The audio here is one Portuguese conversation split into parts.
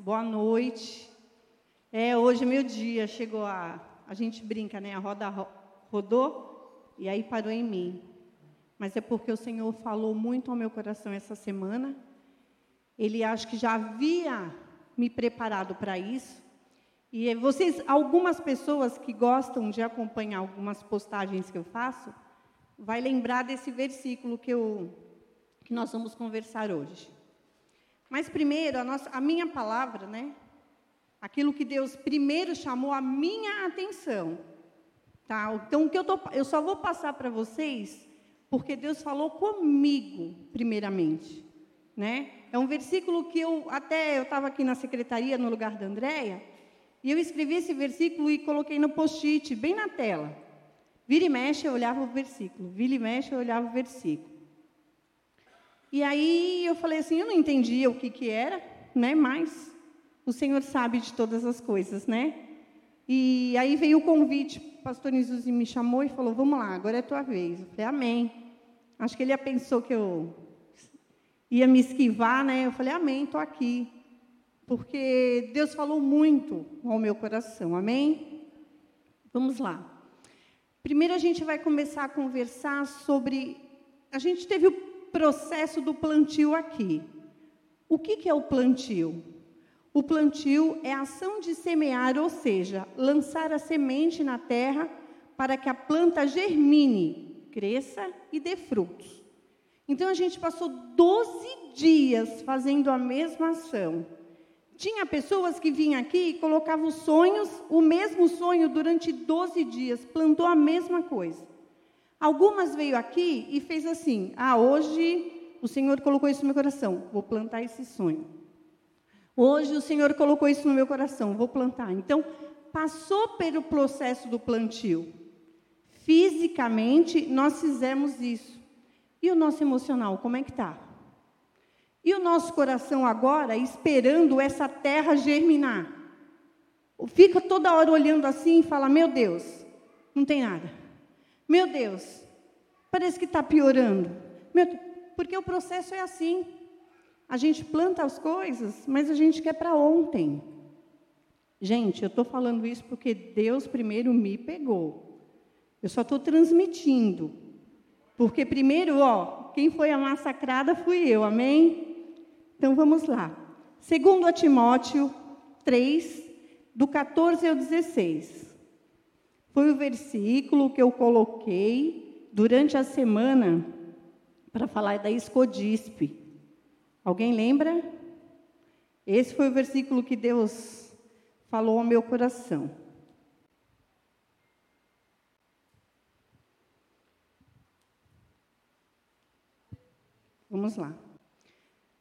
boa noite. É, hoje é meu dia, chegou a. A gente brinca, né? A roda rodou e aí parou em mim. Mas é porque o Senhor falou muito ao meu coração essa semana. Ele acho que já havia me preparado para isso. E vocês, algumas pessoas que gostam de acompanhar algumas postagens que eu faço, vai lembrar desse versículo que, eu, que nós vamos conversar hoje. Mas primeiro, a, nossa, a minha palavra, né? Aquilo que Deus primeiro chamou a minha atenção. Tá? Então, o que eu, tô, eu só vou passar para vocês porque Deus falou comigo, primeiramente. Né? É um versículo que eu até eu estava aqui na secretaria no lugar da Andréia, e eu escrevi esse versículo e coloquei no post-it, bem na tela. Vira e mexe, eu olhava o versículo. Vira e mexe, eu olhava o versículo. E aí eu falei assim, eu não entendia o que, que era, né? Mas o Senhor sabe de todas as coisas, né? E aí veio o convite, o pastor Nizuzi me chamou e falou, vamos lá, agora é tua vez. Eu falei, amém. Acho que ele pensou que eu ia me esquivar, né? Eu falei, amém, estou aqui. Porque Deus falou muito ao meu coração, amém? Vamos lá. Primeiro a gente vai começar a conversar sobre. A gente teve o processo do plantio aqui. O que, que é o plantio? O plantio é a ação de semear, ou seja, lançar a semente na terra para que a planta germine, cresça e dê frutos. Então a gente passou 12 dias fazendo a mesma ação. Tinha pessoas que vinham aqui e colocavam os sonhos, o mesmo sonho durante 12 dias, plantou a mesma coisa. Algumas veio aqui e fez assim: "Ah, hoje o Senhor colocou isso no meu coração, vou plantar esse sonho. Hoje o Senhor colocou isso no meu coração, vou plantar". Então, passou pelo processo do plantio. Fisicamente, nós fizemos isso. E o nosso emocional, como é que está? E o nosso coração agora esperando essa terra germinar. Fica toda hora olhando assim e fala: Meu Deus, não tem nada. Meu Deus, parece que está piorando. Meu, porque o processo é assim. A gente planta as coisas, mas a gente quer para ontem. Gente, eu estou falando isso porque Deus primeiro me pegou. Eu só estou transmitindo. Porque primeiro, ó, quem foi a massacrada fui eu, amém? Então vamos lá. Segundo a Timóteo 3, do 14 ao 16. Foi o versículo que eu coloquei durante a semana para falar da escodispe. Alguém lembra? Esse foi o versículo que Deus falou ao meu coração. Vamos lá.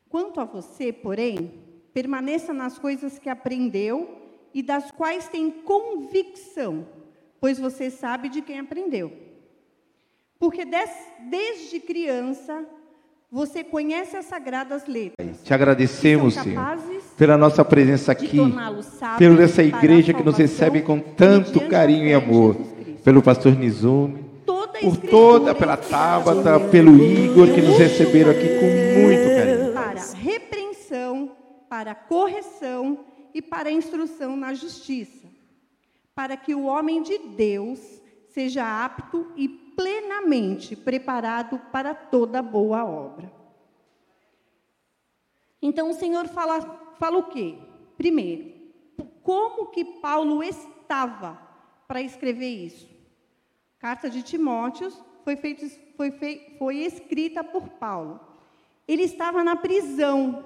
Quanto a você, porém, permaneça nas coisas que aprendeu e das quais tem convicção, pois você sabe de quem aprendeu. Porque des, desde criança você conhece as sagradas letras. Te agradecemos, Senhor, pela nossa presença aqui, pela essa igreja que nos recebe com tanto carinho e amor, pelo pastor Nizume, por toda, pela Tábata, pelo Igor, que nos receberam aqui com muito carinho para repreensão, para correção e para instrução na justiça, para que o homem de Deus seja apto e plenamente preparado para toda boa obra. Então o Senhor fala, fala o quê? Primeiro, como que Paulo estava para escrever isso? Carta de Timóteos foi, feito, foi, foi escrita por Paulo ele estava na prisão.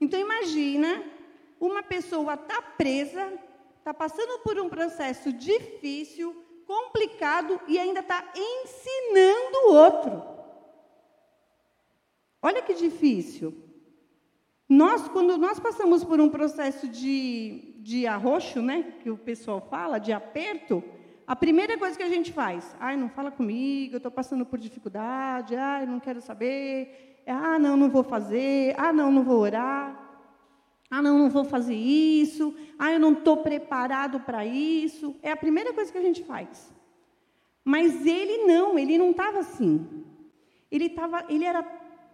Então imagina, uma pessoa está presa, está passando por um processo difícil, complicado e ainda está ensinando o outro. Olha que difícil. Nós, quando nós passamos por um processo de, de arroxo, né, que o pessoal fala, de aperto, a primeira coisa que a gente faz, ai, não fala comigo, eu estou passando por dificuldade, ai, não quero saber, ah, não, não vou fazer. Ah, não, não vou orar. Ah, não, não vou fazer isso. Ah, eu não estou preparado para isso. É a primeira coisa que a gente faz. Mas ele não, ele não estava assim. Ele, tava, ele era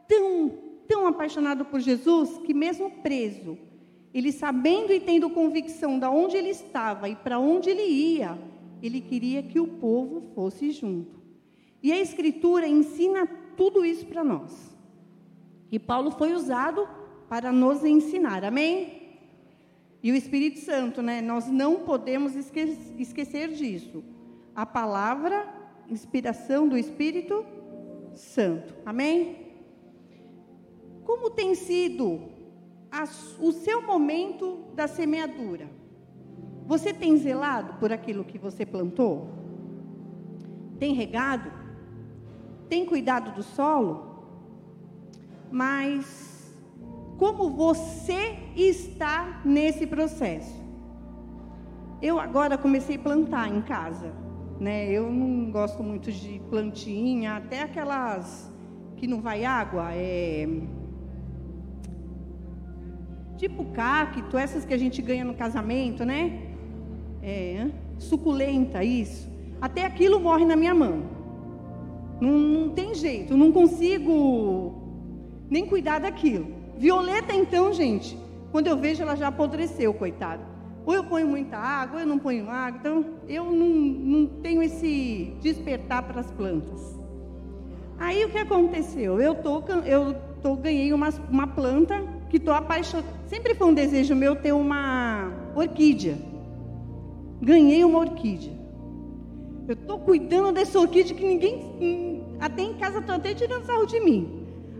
tão, tão apaixonado por Jesus que, mesmo preso, ele sabendo e tendo convicção de onde ele estava e para onde ele ia, ele queria que o povo fosse junto. E a Escritura ensina tudo isso para nós. E Paulo foi usado para nos ensinar, amém? E o Espírito Santo, né? Nós não podemos esque esquecer disso. A palavra, inspiração do Espírito Santo, amém? Como tem sido a, o seu momento da semeadura? Você tem zelado por aquilo que você plantou? Tem regado? Tem cuidado do solo? Mas como você está nesse processo? Eu agora comecei a plantar em casa, né? Eu não gosto muito de plantinha, até aquelas que não vai água, é tipo cacto, essas que a gente ganha no casamento, né? É, suculenta, isso. Até aquilo morre na minha mão. Não, não tem jeito, não consigo nem cuidar daquilo. Violeta, então, gente, quando eu vejo, ela já apodreceu, coitada. Ou eu ponho muita água, ou eu não ponho água. Então, eu não, não tenho esse despertar para as plantas. Aí, o que aconteceu? Eu, tô, eu tô, ganhei uma, uma planta que estou apaixonada. Sempre foi um desejo meu ter uma orquídea. Ganhei uma orquídea. Eu estou cuidando dessa orquídea que ninguém. Até em casa estão até tirando sarro de mim.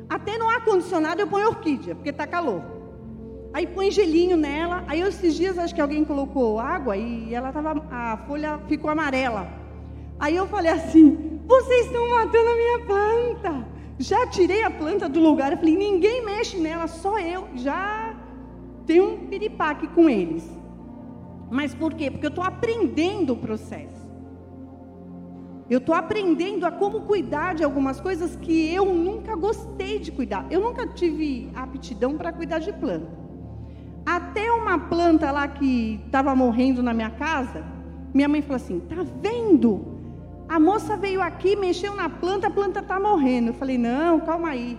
Até no ar-condicionado eu ponho orquídea, porque está calor. Aí põe gelinho nela. Aí esses dias acho que alguém colocou água e ela tava, a folha ficou amarela. Aí eu falei assim: vocês estão matando a minha planta. Já tirei a planta do lugar. Eu falei: ninguém mexe nela, só eu. Já tem um piripaque com eles. Mas por quê? Porque eu estou aprendendo o processo. Eu estou aprendendo a como cuidar de algumas coisas que eu nunca gostei de cuidar. Eu nunca tive aptidão para cuidar de planta. Até uma planta lá que estava morrendo na minha casa, minha mãe falou assim: tá vendo? A moça veio aqui, mexeu na planta, a planta está morrendo. Eu falei: não, calma aí.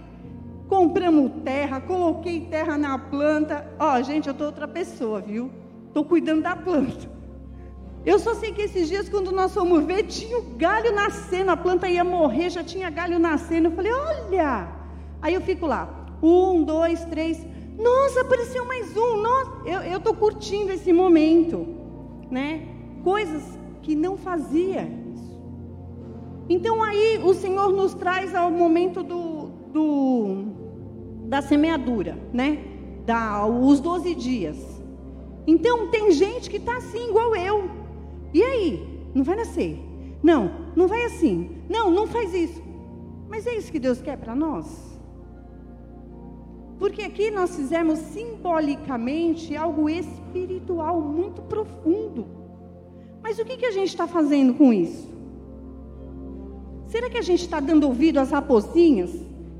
Compramos terra, coloquei terra na planta. Ó, oh, gente, eu estou outra pessoa, viu? Estou cuidando da planta. Eu só sei que esses dias, quando nós fomos ver, tinha o galho nascendo, a planta ia morrer, já tinha galho nascendo. Eu falei, olha! Aí eu fico lá, um, dois, três. Nossa, apareceu mais um. Nossa, eu estou curtindo esse momento, né? Coisas que não fazia. Então aí o Senhor nos traz ao momento do, do da semeadura, né? Da, os 12 dias. Então tem gente que está assim, igual eu. E aí? Não vai nascer? Não, não vai assim. Não, não faz isso. Mas é isso que Deus quer para nós? Porque aqui nós fizemos simbolicamente algo espiritual muito profundo. Mas o que, que a gente está fazendo com isso? Será que a gente está dando ouvido às raposinhas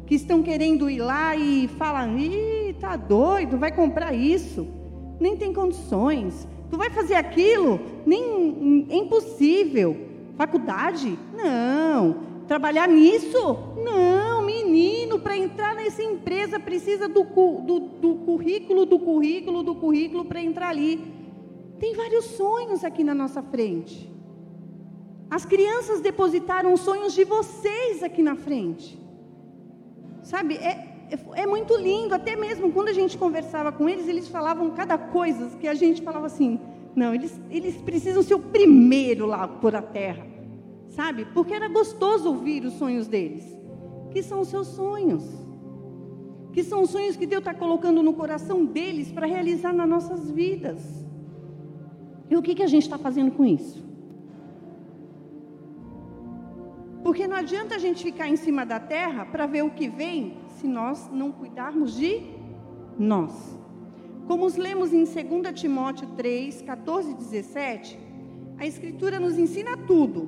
que estão querendo ir lá e falam: ih, tá doido, vai comprar isso, nem tem condições, Tu vai fazer aquilo? Nem é impossível. Faculdade? Não. Trabalhar nisso? Não, menino, para entrar nessa empresa precisa do, do, do currículo, do currículo, do currículo para entrar ali. Tem vários sonhos aqui na nossa frente. As crianças depositaram sonhos de vocês aqui na frente. Sabe, é, é muito lindo, até mesmo quando a gente conversava com eles, eles falavam cada coisa que a gente falava assim, não, eles, eles precisam ser o primeiro lá por a terra, sabe? Porque era gostoso ouvir os sonhos deles, que são os seus sonhos, que são os sonhos que Deus está colocando no coração deles para realizar nas nossas vidas. E o que, que a gente está fazendo com isso? Porque não adianta a gente ficar em cima da terra para ver o que vem se nós não cuidarmos de nós. Como lemos em 2 Timóteo 3, 14 e 17, a Escritura nos ensina tudo,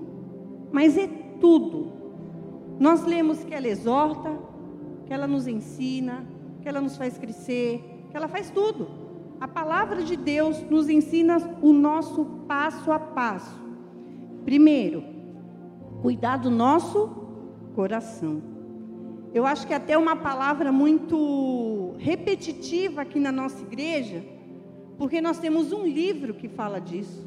mas é tudo. Nós lemos que ela exorta, que ela nos ensina, que ela nos faz crescer, que ela faz tudo. A palavra de Deus nos ensina o nosso passo a passo. Primeiro, cuidar do nosso coração. Eu acho que é até uma palavra muito repetitiva aqui na nossa igreja, Porque nós temos um livro que fala disso.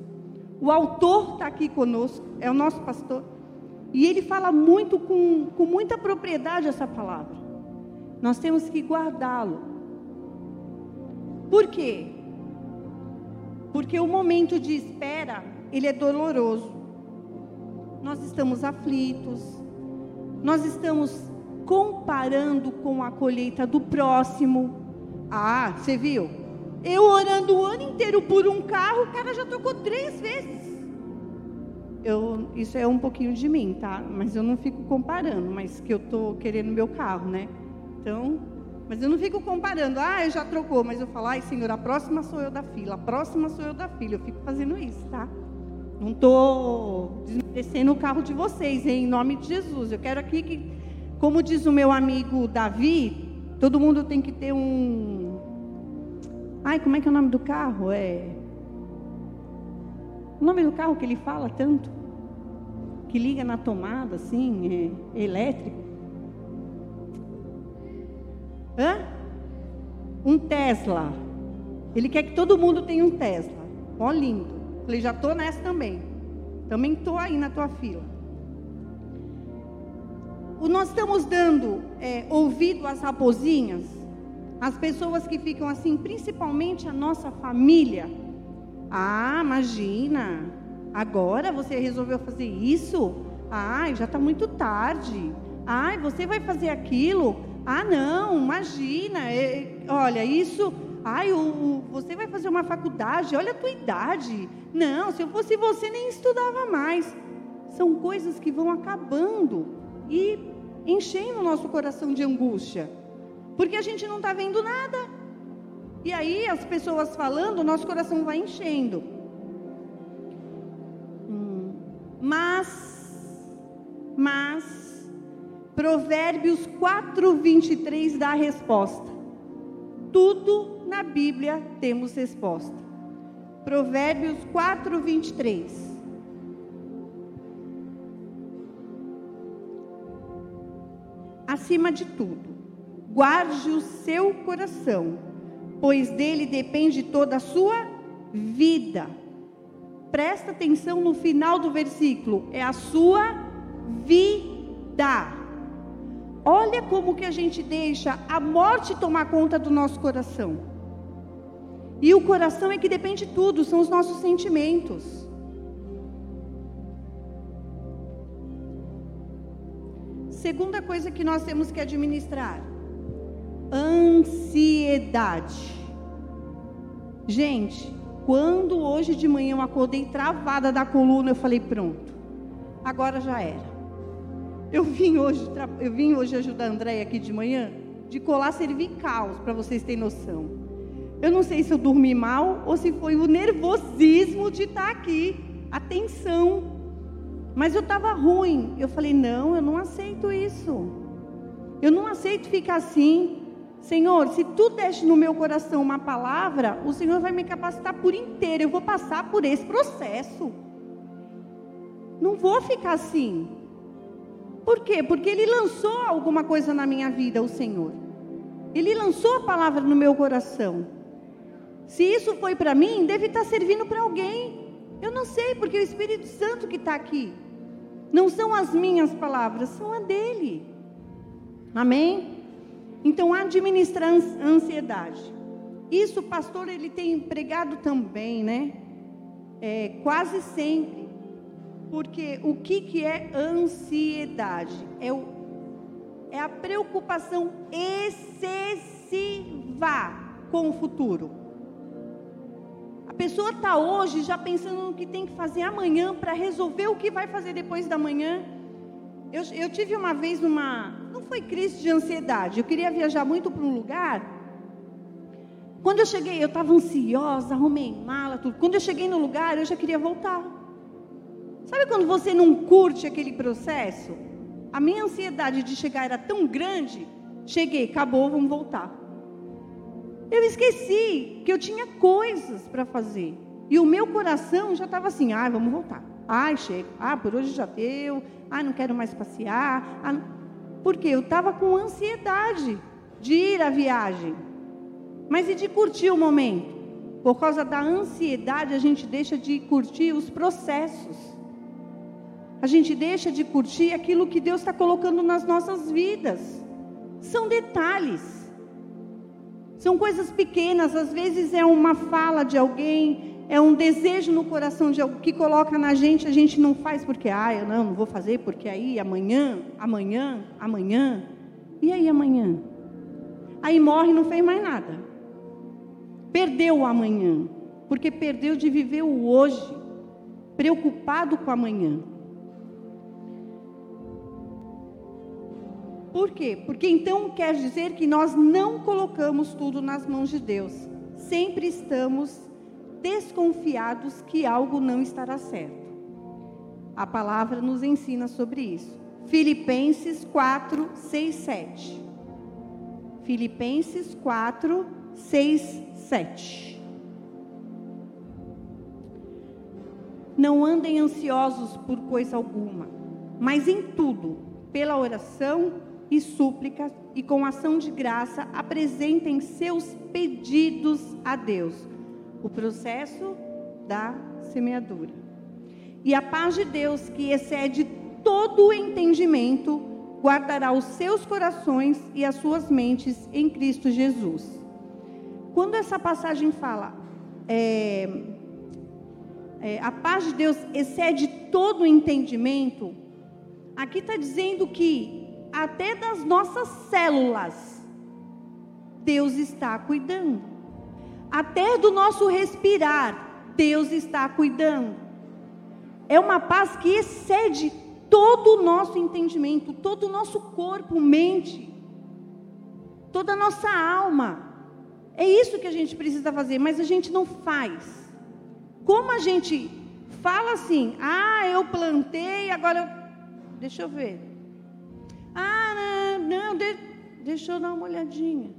O autor está aqui conosco, é o nosso pastor. E ele fala muito com, com muita propriedade essa palavra. Nós temos que guardá-lo. Por quê? Porque o momento de espera, ele é doloroso. Nós estamos aflitos. Nós estamos comparando com a colheita do próximo. Ah, você viu? Eu orando o ano inteiro por um carro, o cara já trocou três vezes. Eu, isso é um pouquinho de mim, tá? Mas eu não fico comparando, mas que eu tô querendo meu carro, né? Então, mas eu não fico comparando. Ah, já trocou, mas eu falo, ai, Senhor, a próxima sou eu da fila, a próxima sou eu da fila. Eu fico fazendo isso, tá? Não estou desmerecendo o carro de vocês, hein? em nome de Jesus. Eu quero aqui que, como diz o meu amigo Davi, todo mundo tem que ter um Ai, como é que é o nome do carro? É. O nome do carro que ele fala tanto? Que liga na tomada, assim, é elétrico. Hã? Um Tesla. Ele quer que todo mundo tenha um Tesla. Ó, lindo. Falei, já estou nessa também. Também estou aí na tua fila. Nós estamos dando é, ouvido às raposinhas as pessoas que ficam assim, principalmente a nossa família. Ah, imagina, agora você resolveu fazer isso? Ai, já está muito tarde. Ai, você vai fazer aquilo? Ah, não, imagina. É, olha, isso. Ai, o, o, você vai fazer uma faculdade, olha a tua idade. Não, se eu fosse você, nem estudava mais. São coisas que vão acabando enchendo o nosso coração de angústia. Porque a gente não está vendo nada. E aí as pessoas falando, nosso coração vai enchendo. Hum. Mas, mas, Provérbios 4, 23 dá a resposta. Tudo na Bíblia temos resposta. Provérbios 4, 23. Acima de tudo, guarde o seu coração, pois dele depende toda a sua vida. Presta atenção no final do versículo, é a sua vida. Olha como que a gente deixa a morte tomar conta do nosso coração. E o coração é que depende de tudo, são os nossos sentimentos. Segunda coisa que nós temos que administrar: ansiedade. Gente, quando hoje de manhã eu acordei travada da coluna, eu falei: pronto, agora já era. Eu vim hoje, eu vim hoje ajudar a Andréia aqui de manhã de colar cervical, para vocês terem noção. Eu não sei se eu dormi mal ou se foi o nervosismo de estar aqui, a tensão. Mas eu estava ruim. Eu falei: não, eu não aceito isso. Eu não aceito ficar assim. Senhor, se tu deste no meu coração uma palavra, o Senhor vai me capacitar por inteiro. Eu vou passar por esse processo. Não vou ficar assim. Por quê? Porque Ele lançou alguma coisa na minha vida, o Senhor. Ele lançou a palavra no meu coração. Se isso foi para mim, deve estar servindo para alguém. Eu não sei, porque é o Espírito Santo que está aqui. Não são as minhas palavras, são a dele. Amém? Então, administrar a ansiedade. Isso o pastor ele tem empregado também, né? É, quase sempre. Porque o que, que é ansiedade? É, o, é a preocupação excessiva com o futuro. A pessoa está hoje já pensando no que tem que fazer amanhã para resolver o que vai fazer depois da manhã. Eu, eu tive uma vez uma, não foi crise de ansiedade. Eu queria viajar muito para um lugar. Quando eu cheguei, eu estava ansiosa, arrumei mala, tudo. Quando eu cheguei no lugar, eu já queria voltar. Sabe quando você não curte aquele processo? A minha ansiedade de chegar era tão grande. Cheguei, acabou, vamos voltar. Eu esqueci que eu tinha coisas para fazer. E o meu coração já estava assim: ah, vamos voltar. Ai, chega. Ah, por hoje já deu. Ah, não quero mais passear. Ah, porque eu estava com ansiedade de ir à viagem, mas e de curtir o momento. por causa da ansiedade, a gente deixa de curtir os processos. A gente deixa de curtir aquilo que Deus está colocando nas nossas vidas. São detalhes. São coisas pequenas, às vezes é uma fala de alguém, é um desejo no coração de alguém que coloca na gente, a gente não faz porque, ah, eu não, não vou fazer porque aí amanhã, amanhã, amanhã. E aí amanhã? Aí morre e não fez mais nada. Perdeu o amanhã, porque perdeu de viver o hoje, preocupado com o amanhã. Por quê? Porque então quer dizer que nós não colocamos tudo nas mãos de Deus. Sempre estamos desconfiados que algo não estará certo. A palavra nos ensina sobre isso. Filipenses 4, 6, 7. Filipenses 4, 6, 7. Não andem ansiosos por coisa alguma, mas em tudo, pela oração e súplicas e com ação de graça apresentem seus pedidos a Deus. O processo da semeadura. E a paz de Deus, que excede todo o entendimento, guardará os seus corações e as suas mentes em Cristo Jesus. Quando essa passagem fala, é, é, a paz de Deus excede todo o entendimento, aqui está dizendo que até das nossas células, Deus está cuidando. Até do nosso respirar, Deus está cuidando. É uma paz que excede todo o nosso entendimento, todo o nosso corpo, mente, toda a nossa alma. É isso que a gente precisa fazer, mas a gente não faz. Como a gente fala assim, ah, eu plantei, agora. Deixa eu ver. Não, de, deixa eu dar uma olhadinha.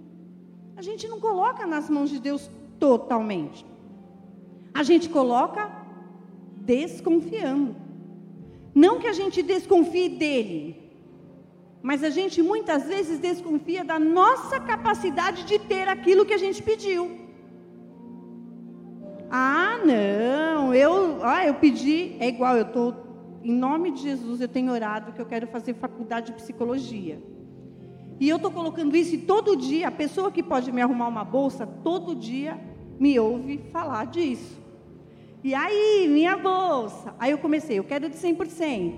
A gente não coloca nas mãos de Deus totalmente. A gente coloca desconfiando. Não que a gente desconfie dele, mas a gente muitas vezes desconfia da nossa capacidade de ter aquilo que a gente pediu. Ah, não, eu, ah, eu pedi, é igual, eu estou em nome de Jesus, eu tenho orado que eu quero fazer faculdade de psicologia. E eu estou colocando isso e todo dia, a pessoa que pode me arrumar uma bolsa, todo dia me ouve falar disso. E aí, minha bolsa. Aí eu comecei, eu quero de 100%.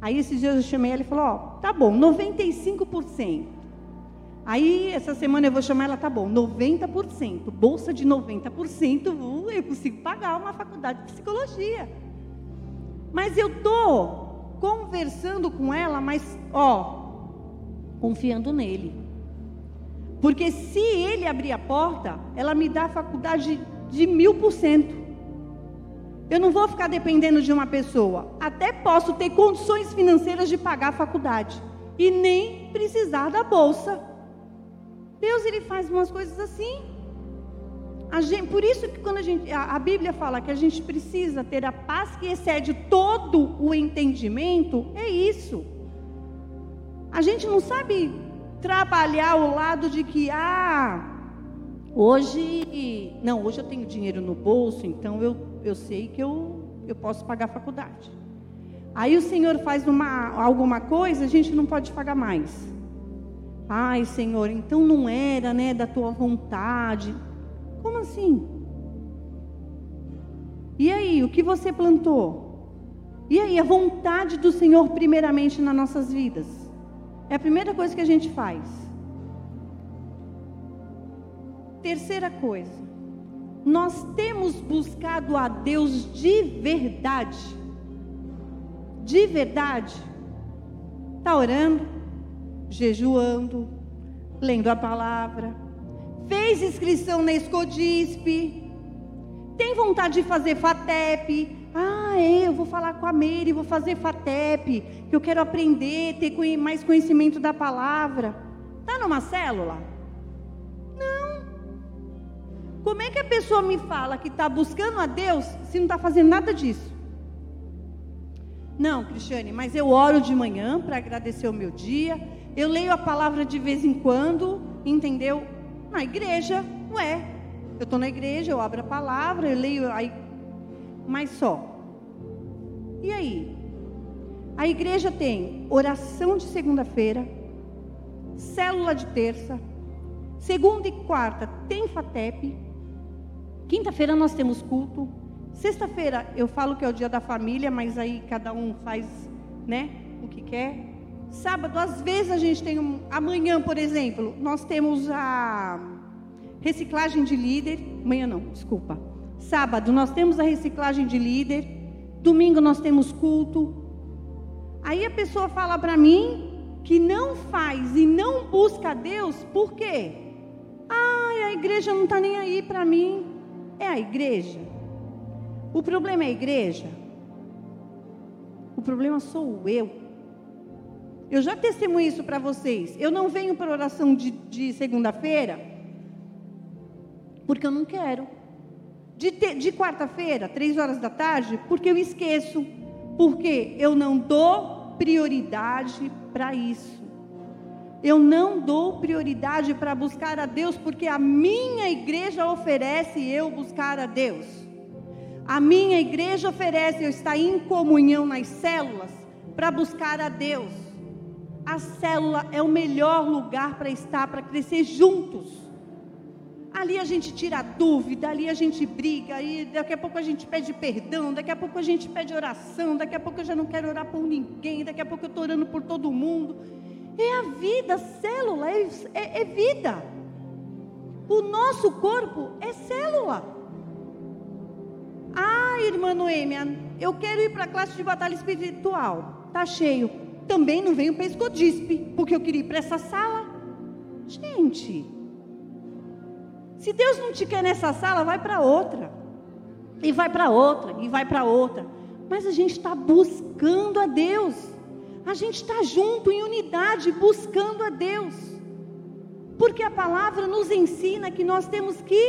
Aí esses dias eu chamei ela e falou: Ó, oh, tá bom, 95%. Aí essa semana eu vou chamar ela, tá bom, 90%. Bolsa de 90%, eu consigo pagar uma faculdade de psicologia. Mas eu tô conversando com ela, mas ó, confiando nele. Porque se ele abrir a porta, ela me dá a faculdade de mil por cento. Eu não vou ficar dependendo de uma pessoa. Até posso ter condições financeiras de pagar a faculdade e nem precisar da bolsa. Deus ele faz umas coisas assim. Gente, por isso que quando a, gente, a, a, Bíblia fala que a gente precisa ter a paz que excede todo o entendimento, é isso. A gente não sabe trabalhar o lado de que, ah, hoje, não, hoje eu tenho dinheiro no bolso, então eu, eu sei que eu, eu posso pagar a faculdade. Aí o Senhor faz uma, alguma coisa, a gente não pode pagar mais. Ai, Senhor, então não era, né, da tua vontade. Como assim? E aí, o que você plantou? E aí, a vontade do Senhor, primeiramente, nas nossas vidas? É a primeira coisa que a gente faz. Terceira coisa, nós temos buscado a Deus de verdade. De verdade. Está orando, jejuando, lendo a palavra, fez inscrição na Escodispe, tem vontade de fazer FATEP. Ah, é, eu vou falar com a Meire, vou fazer FATEP, que eu quero aprender, ter mais conhecimento da palavra. Está numa célula? Não. Como é que a pessoa me fala que está buscando a Deus se não está fazendo nada disso? Não, Cristiane, mas eu oro de manhã para agradecer o meu dia, eu leio a palavra de vez em quando, entendeu? Na igreja, ué. Eu estou na igreja, eu abro a palavra, eu leio, aí, mas só. E aí? A igreja tem oração de segunda-feira, célula de terça, segunda e quarta tem FATEP, quinta-feira nós temos culto, sexta-feira eu falo que é o dia da família, mas aí cada um faz, né, o que quer. Sábado, às vezes a gente tem um, amanhã, por exemplo, nós temos a reciclagem de líder, amanhã não, desculpa. Sábado nós temos a reciclagem de líder, domingo nós temos culto. Aí a pessoa fala para mim que não faz e não busca Deus, por quê? Ah, a igreja não está nem aí para mim. É a igreja. O problema é a igreja. O problema sou eu. Eu já testemunho isso para vocês. Eu não venho para oração de, de segunda-feira porque eu não quero. De, de quarta-feira, três horas da tarde, porque eu esqueço. Porque eu não dou prioridade para isso. Eu não dou prioridade para buscar a Deus, porque a minha igreja oferece eu buscar a Deus. A minha igreja oferece eu estar em comunhão nas células para buscar a Deus. A célula é o melhor lugar para estar, para crescer juntos. Ali a gente tira a dúvida, ali a gente briga, aí daqui a pouco a gente pede perdão, daqui a pouco a gente pede oração, daqui a pouco eu já não quero orar por ninguém, daqui a pouco eu estou orando por todo mundo. É a vida, célula, é, é, é vida. O nosso corpo é célula. Ah, irmã Noêmia, eu quero ir para a classe de batalha espiritual. Tá cheio. Também não venho para escodispe, porque eu queria ir para essa sala. Gente, se Deus não te quer nessa sala, vai para outra. E vai para outra, e vai para outra. Mas a gente está buscando a Deus. A gente está junto, em unidade, buscando a Deus. Porque a palavra nos ensina que nós temos que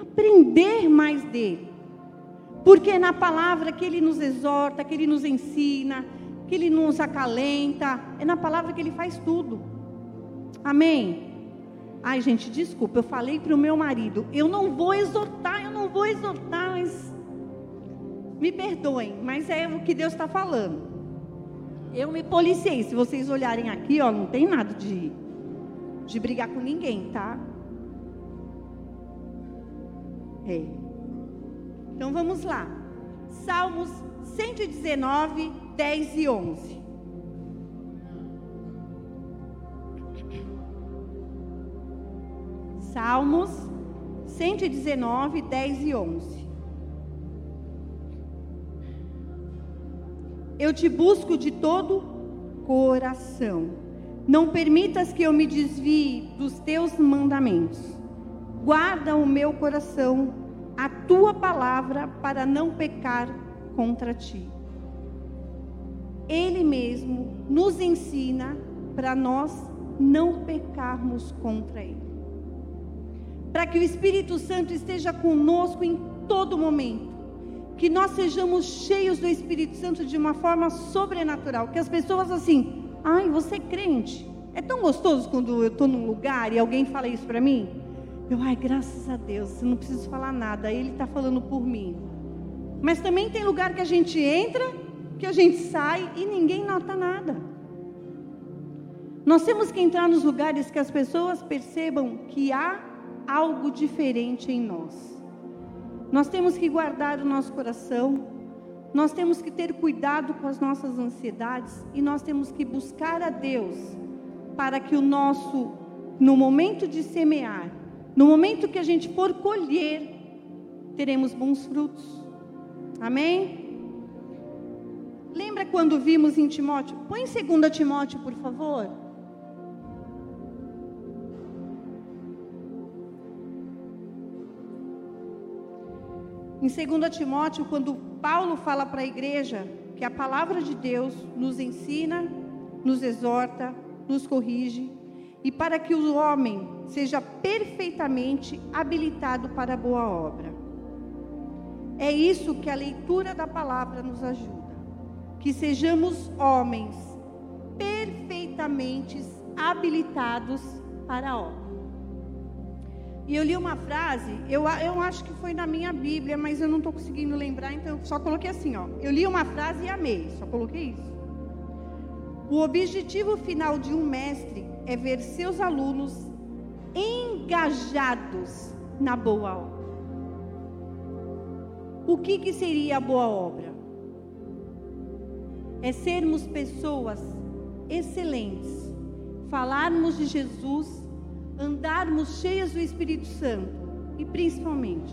aprender mais dele. Porque é na palavra que ele nos exorta, que ele nos ensina, que ele nos acalenta, é na palavra que ele faz tudo. Amém? Ai, gente, desculpa, eu falei para o meu marido, eu não vou exortar, eu não vou exortar, mas me perdoem, mas é o que Deus está falando. Eu me policiei. Se vocês olharem aqui, ó, não tem nada de, de brigar com ninguém, tá? É. Então vamos lá. Salmos 119, 10 e 11. Salmos 119, 10 e 11. Eu te busco de todo coração. Não permitas que eu me desvie dos teus mandamentos. Guarda o meu coração, a tua palavra, para não pecar contra ti. Ele mesmo nos ensina para nós não pecarmos contra ele para que o Espírito Santo esteja conosco em todo momento. Que nós sejamos cheios do Espírito Santo de uma forma sobrenatural. Que as pessoas assim, ai, você é crente. É tão gostoso quando eu estou num lugar e alguém fala isso para mim. Eu, ai, graças a Deus, eu não preciso falar nada, Ele está falando por mim. Mas também tem lugar que a gente entra, que a gente sai e ninguém nota nada. Nós temos que entrar nos lugares que as pessoas percebam que há algo diferente em nós. Nós temos que guardar o nosso coração, nós temos que ter cuidado com as nossas ansiedades e nós temos que buscar a Deus para que o nosso, no momento de semear, no momento que a gente for colher, teremos bons frutos. Amém? Lembra quando vimos em Timóteo? Põe em 2 Timóteo, por favor. Em 2 Timóteo, quando Paulo fala para a igreja que a palavra de Deus nos ensina, nos exorta, nos corrige, e para que o homem seja perfeitamente habilitado para a boa obra. É isso que a leitura da palavra nos ajuda. Que sejamos homens perfeitamente habilitados para a obra. E eu li uma frase, eu, eu acho que foi na minha Bíblia, mas eu não estou conseguindo lembrar, então eu só coloquei assim, ó. Eu li uma frase e amei, só coloquei isso. O objetivo final de um mestre é ver seus alunos engajados na boa obra. O que, que seria a boa obra? É sermos pessoas excelentes, falarmos de Jesus, andarmos cheias do Espírito Santo e principalmente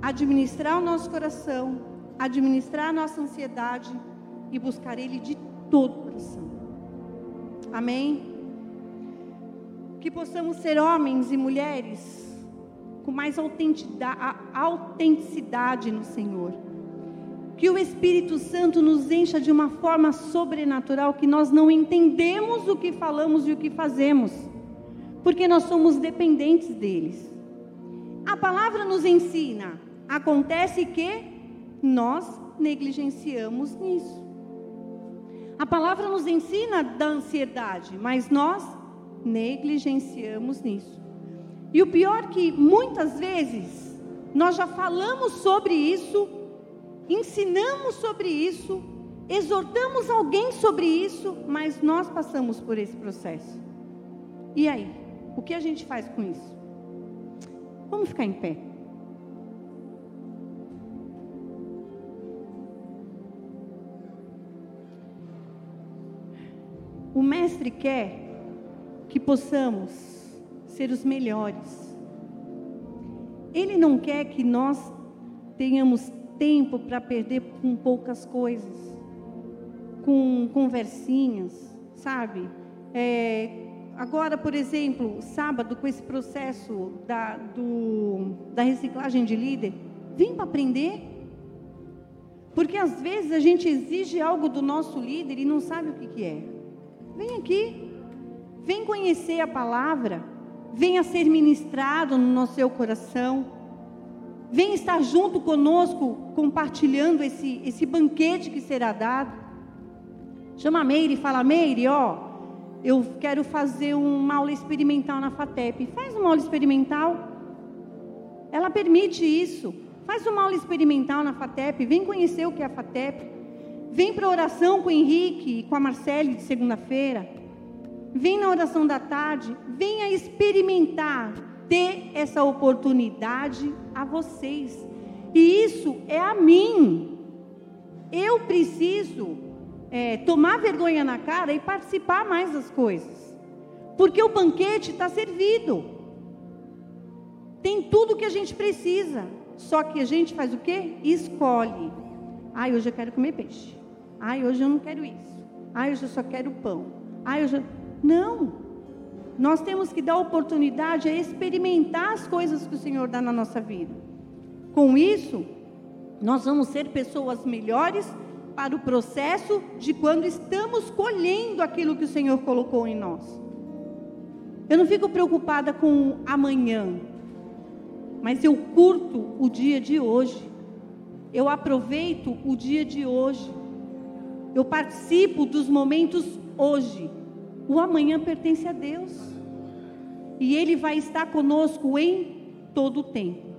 administrar o nosso coração, administrar a nossa ansiedade e buscar Ele de todo o coração. Amém? Que possamos ser homens e mulheres com mais autenticidade no Senhor. Que o Espírito Santo nos encha de uma forma sobrenatural que nós não entendemos o que falamos e o que fazemos, porque nós somos dependentes deles. A palavra nos ensina, acontece que nós negligenciamos nisso. A palavra nos ensina da ansiedade, mas nós negligenciamos nisso. E o pior que muitas vezes nós já falamos sobre isso, ensinamos sobre isso, exortamos alguém sobre isso, mas nós passamos por esse processo. E aí? O que a gente faz com isso? Vamos ficar em pé. O Mestre quer que possamos ser os melhores. Ele não quer que nós tenhamos tempo para perder com poucas coisas, com conversinhas, sabe? É, agora, por exemplo, sábado, com esse processo da, do, da reciclagem de líder, vem para aprender. Porque às vezes a gente exige algo do nosso líder e não sabe o que, que é. Vem aqui, vem conhecer a palavra, venha ser ministrado no seu coração, vem estar junto conosco, compartilhando esse, esse banquete que será dado. Chama a Meire e fala: Meire, ó, eu quero fazer uma aula experimental na FATEP. Faz uma aula experimental. Ela permite isso. Faz uma aula experimental na FATEP. Vem conhecer o que é a FATEP. Vem para a oração com o Henrique e com a Marcele de segunda-feira. Vem na oração da tarde. Venha experimentar, ter essa oportunidade a vocês. E isso é a mim. Eu preciso é, tomar vergonha na cara e participar mais das coisas. Porque o banquete está servido. Tem tudo que a gente precisa. Só que a gente faz o quê? Escolhe. Ai, hoje eu quero comer peixe. Ai, hoje eu não quero isso. Ai, hoje eu só quero pão. Ai, hoje eu... Não. Nós temos que dar oportunidade a experimentar as coisas que o Senhor dá na nossa vida. Com isso, nós vamos ser pessoas melhores para o processo de quando estamos colhendo aquilo que o Senhor colocou em nós. Eu não fico preocupada com amanhã, mas eu curto o dia de hoje. Eu aproveito o dia de hoje. Eu participo dos momentos hoje. O amanhã pertence a Deus. E Ele vai estar conosco em todo o tempo.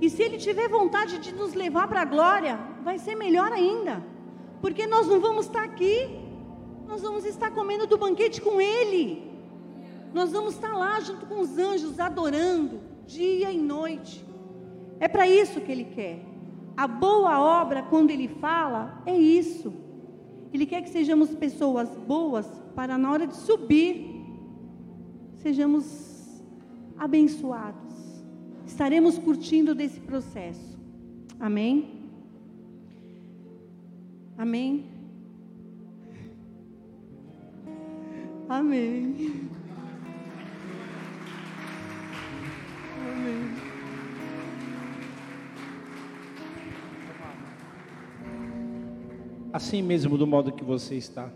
E se Ele tiver vontade de nos levar para a glória, vai ser melhor ainda. Porque nós não vamos estar aqui. Nós vamos estar comendo do banquete com Ele. Nós vamos estar lá junto com os anjos, adorando, dia e noite. É para isso que Ele quer. A boa obra, quando Ele fala, é isso. Ele quer que sejamos pessoas boas para na hora de subir, sejamos abençoados. Estaremos curtindo desse processo. Amém? Amém? Amém. Amém. Assim mesmo, do modo que você está.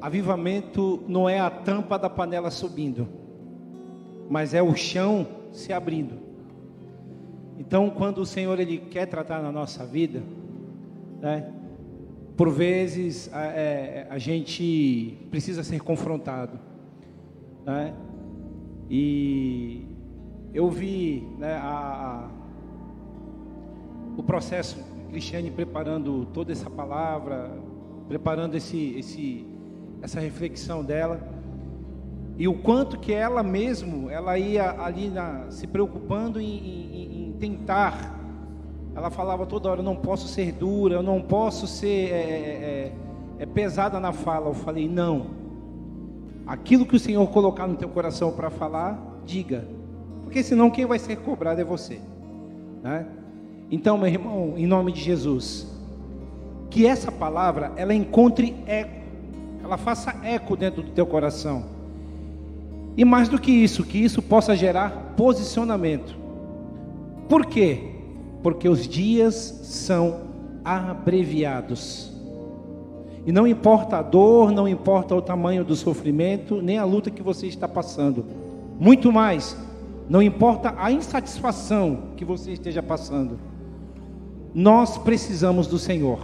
Avivamento não é a tampa da panela subindo, mas é o chão se abrindo. Então, quando o Senhor ele quer tratar na nossa vida, né, por vezes a, é, a gente precisa ser confrontado. Né? E eu vi né, a, a, o processo Cristiane preparando toda essa palavra, preparando esse, esse, essa reflexão dela. E o quanto que ela mesmo, ela ia ali na, se preocupando em, em, tentar. Ela falava toda hora, eu não posso ser dura, eu não posso ser é, é, é, é pesada na fala. Eu falei, não. Aquilo que o Senhor colocar no teu coração para falar, diga. Porque senão quem vai ser cobrado é você. Né? Então, meu irmão, em nome de Jesus, que essa palavra ela encontre eco, ela faça eco dentro do teu coração. E mais do que isso, que isso possa gerar posicionamento. Por quê? Porque os dias são abreviados. E não importa a dor, não importa o tamanho do sofrimento, nem a luta que você está passando. Muito mais, não importa a insatisfação que você esteja passando. Nós precisamos do Senhor.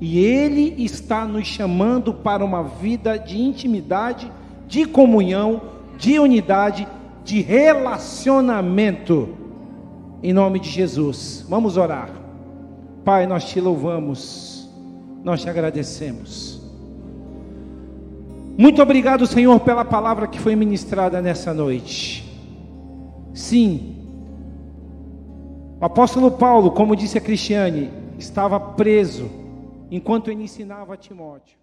E Ele está nos chamando para uma vida de intimidade, de comunhão, de unidade, de relacionamento. Em nome de Jesus. Vamos orar. Pai, nós te louvamos, nós te agradecemos. Muito obrigado, Senhor, pela palavra que foi ministrada nessa noite. Sim, o apóstolo Paulo, como disse a Cristiane, estava preso enquanto ele ensinava a Timóteo.